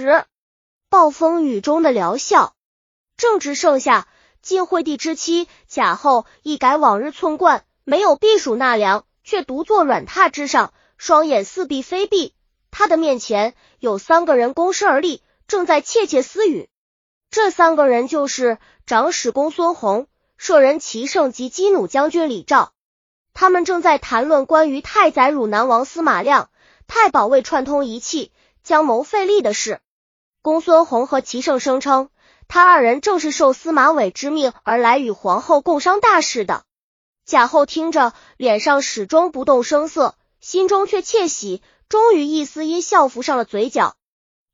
时，暴风雨中的疗效。正值盛夏，晋惠帝之妻贾后一改往日寸冠，没有避暑纳凉，却独坐软榻之上，双眼似闭非闭。他的面前有三个人躬身而立，正在窃窃私语。这三个人就是长史公孙弘、舍人齐胜及击弩将军李肇。他们正在谈论关于太宰汝南王司马亮、太保卫串通一气、将谋废立的事。公孙弘和齐盛声称，他二人正是受司马伟之命而来与皇后共商大事的。贾后听着，脸上始终不动声色，心中却窃喜，终于一丝阴笑浮上了嘴角。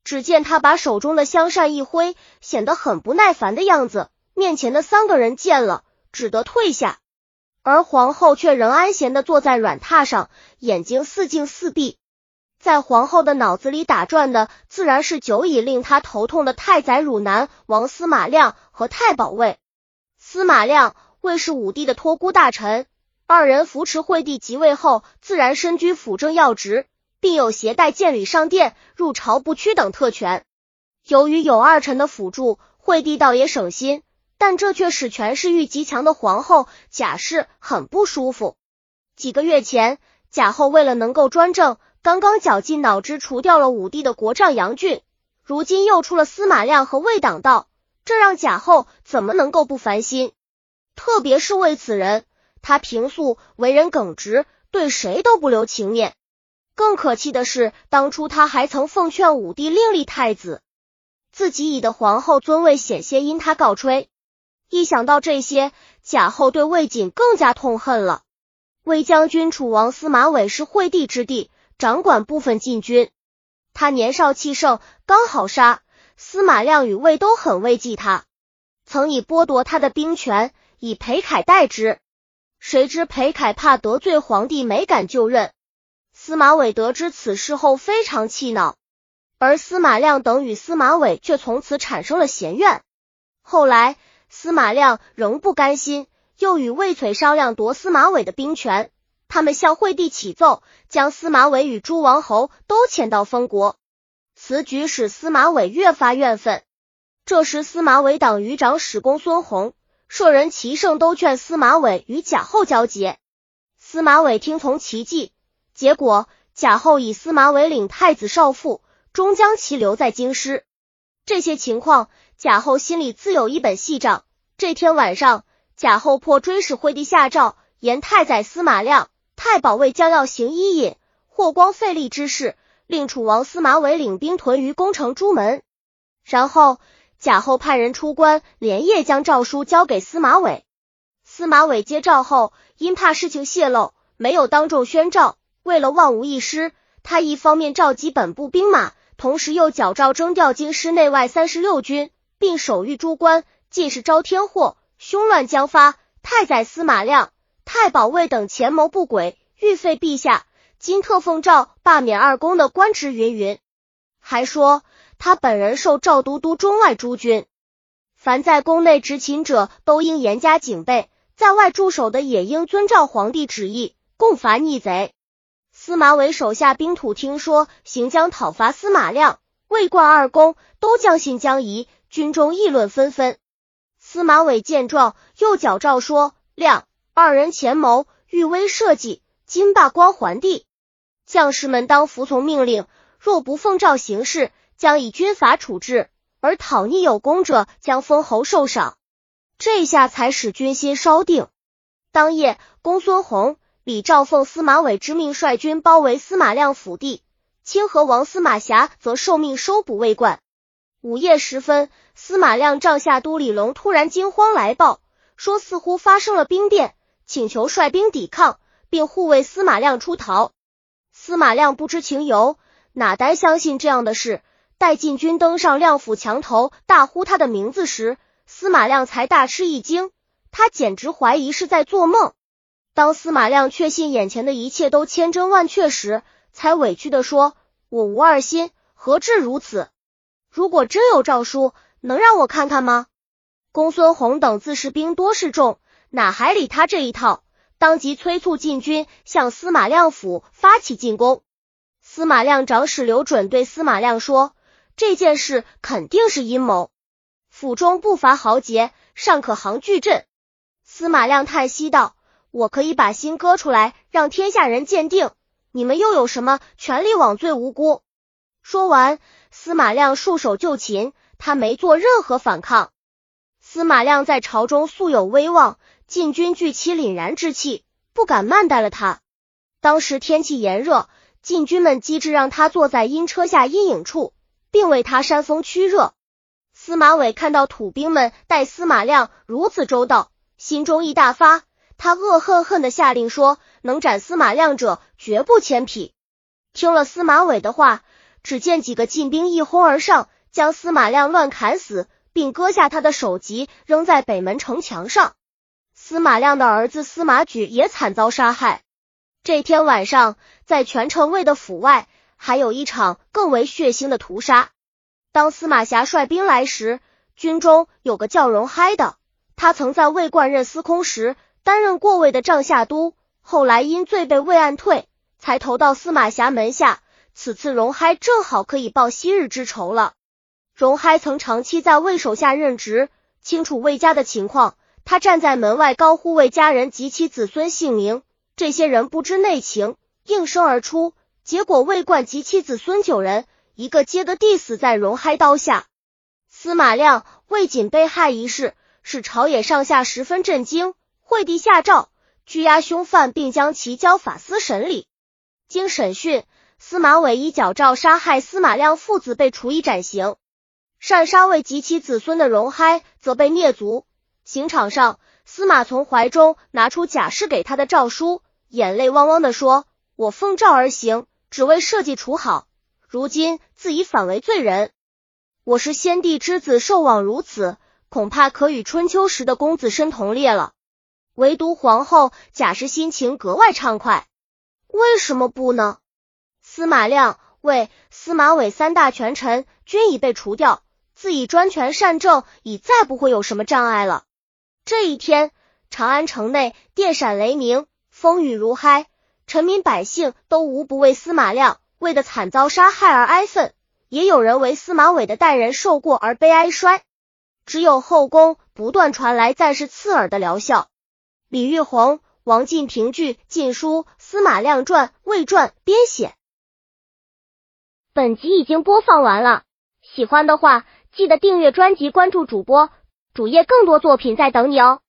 只见他把手中的香扇一挥，显得很不耐烦的样子。面前的三个人见了，只得退下。而皇后却仍安闲的坐在软榻上，眼睛似镜似闭。在皇后的脑子里打转的，自然是久已令她头痛的太宰汝南王司马亮和太保卫。司马亮为是武帝的托孤大臣，二人扶持惠帝即位后，自然身居辅政要职，并有携带剑履上殿、入朝不屈等特权。由于有二臣的辅助，惠帝倒也省心。但这却使权势欲极强的皇后贾氏很不舒服。几个月前，贾后为了能够专政，刚刚绞尽脑汁除掉了武帝的国丈杨俊，如今又出了司马亮和魏党道，这让贾后怎么能够不烦心？特别是为此人，他平素为人耿直，对谁都不留情面。更可气的是，当初他还曾奉劝武帝另立太子，自己已的皇后尊位险些因他告吹。一想到这些，贾后对魏瑾更加痛恨了。魏将军楚王司马伟是惠帝之弟，掌管部分禁军。他年少气盛，刚好杀。司马亮与魏都很畏忌他，曾以剥夺他的兵权，以裴凯代之。谁知裴凯怕得罪皇帝，没敢就任。司马伟得知此事后，非常气恼。而司马亮等与司马伟却从此产生了嫌怨。后来。司马亮仍不甘心，又与魏璀商量夺司马伟的兵权。他们向惠帝启奏，将司马伟与诸王侯都迁到封国。此举使司马伟越发怨愤。这时，司马伟党余长史公孙弘、舍人齐胜都劝司马伟与贾后交结。司马伟听从其计，结果贾后以司马伟领太子少傅，终将其留在京师。这些情况。贾后心里自有一本细账。这天晚上，贾后破追使惠帝下诏，言太宰司马亮、太保卫将要行伊尹、霍光废立之事，令楚王司马伟领兵屯于宫城朱门。然后贾后派人出关，连夜将诏书交给司马伟。司马伟接诏后，因怕事情泄露，没有当众宣诏。为了万无一失，他一方面召集本部兵马，同时又矫诏征调京师内外三十六军。并守御诸关，尽是招天祸，凶乱将发。太宰司马亮、太保卫等前谋不轨，欲废陛下。今特奉诏罢免二公的官职，云云。还说他本人受赵都督中外诸军，凡在宫内执勤者都应严加警备，在外驻守的也应遵照皇帝旨意，共伐逆贼。司马伟手下兵土听说行将讨伐司马亮、魏冠二公，都将信将疑。军中议论纷纷，司马伟见状，又矫诏说：“亮二人前谋，欲威社稷，今罢光还帝，将士们当服从命令。若不奉诏行事，将以军法处置；而讨逆有功者，将封侯受赏。”这下才使军心稍定。当夜，公孙弘、李肇奉司马伟之命，率军包围司马亮府邸，清河王司马峡则受命收捕魏冠。午夜时分，司马亮帐下都李隆突然惊慌来报，说似乎发生了兵变，请求率兵抵抗，并护卫司马亮出逃。司马亮不知情由，哪担相信这样的事？待禁军登上亮府墙头，大呼他的名字时，司马亮才大吃一惊，他简直怀疑是在做梦。当司马亮确信眼前的一切都千真万确时，才委屈的说：“我无二心，何至如此？”如果真有诏书，能让我看看吗？公孙弘等自是兵多势众，哪还理他这一套？当即催促禁军向司马亮府发起进攻。司马亮长史刘准对司马亮说：“这件事肯定是阴谋。府中不乏豪杰，尚可行巨阵。司马亮叹息道：“我可以把心割出来，让天下人鉴定。你们又有什么权利枉罪无辜？”说完，司马亮束手就擒，他没做任何反抗。司马亮在朝中素有威望，禁军惧其凛然之气，不敢慢待了他。当时天气炎热，禁军们机智让他坐在阴车下阴影处，并为他扇风驱热。司马伟看到土兵们待司马亮如此周到，心中一大发，他恶狠狠的下令说：“能斩司马亮者，绝不牵匹。”听了司马伟的话，只见几个禁兵一哄而上，将司马亮乱砍死。并割下他的首级，扔在北门城墙上。司马亮的儿子司马举也惨遭杀害。这天晚上，在全城卫的府外，还有一场更为血腥的屠杀。当司马霞率兵来时，军中有个叫荣嗨的，他曾在魏冠任司空时担任过魏的帐下都，后来因罪被魏暗退，才投到司马霞门下。此次荣嗨正好可以报昔日之仇了。荣嗨曾长期在魏手下任职，清楚魏家的情况。他站在门外高呼魏家人及其子孙姓名，这些人不知内情，应声而出。结果魏冠及其子孙九人，一个接个地死在荣嗨刀下。司马亮、魏瑾被害一事，使朝野上下十分震惊。惠帝下诏拘押凶犯，并将其交法司审理。经审讯，司马伟以矫诏杀害司马亮父子，被处以斩刑。擅杀魏及其子孙的荣嗨则被灭族。刑场上，司马从怀中拿出贾氏给他的诏书，眼泪汪汪的说：“我奉诏而行，只为社稷除好。如今自己反为罪人，我是先帝之子，受枉如此，恐怕可与春秋时的公子申同列了。唯独皇后贾氏心情格外畅快。为什么不呢？司马亮、魏、司马伟三大权臣均已被除掉。”自己专权善政，已再不会有什么障碍了。这一天，长安城内电闪雷鸣，风雨如嗨，臣民百姓都无不为司马亮为的惨遭杀害而哀愤，也有人为司马伟的待人受过而悲哀衰。只有后宫不断传来暂时刺耳的疗效。李玉红、王进平剧《晋书·司马亮传》魏传编写。本集已经播放完了，喜欢的话。记得订阅专辑，关注主播主页，更多作品在等你哦。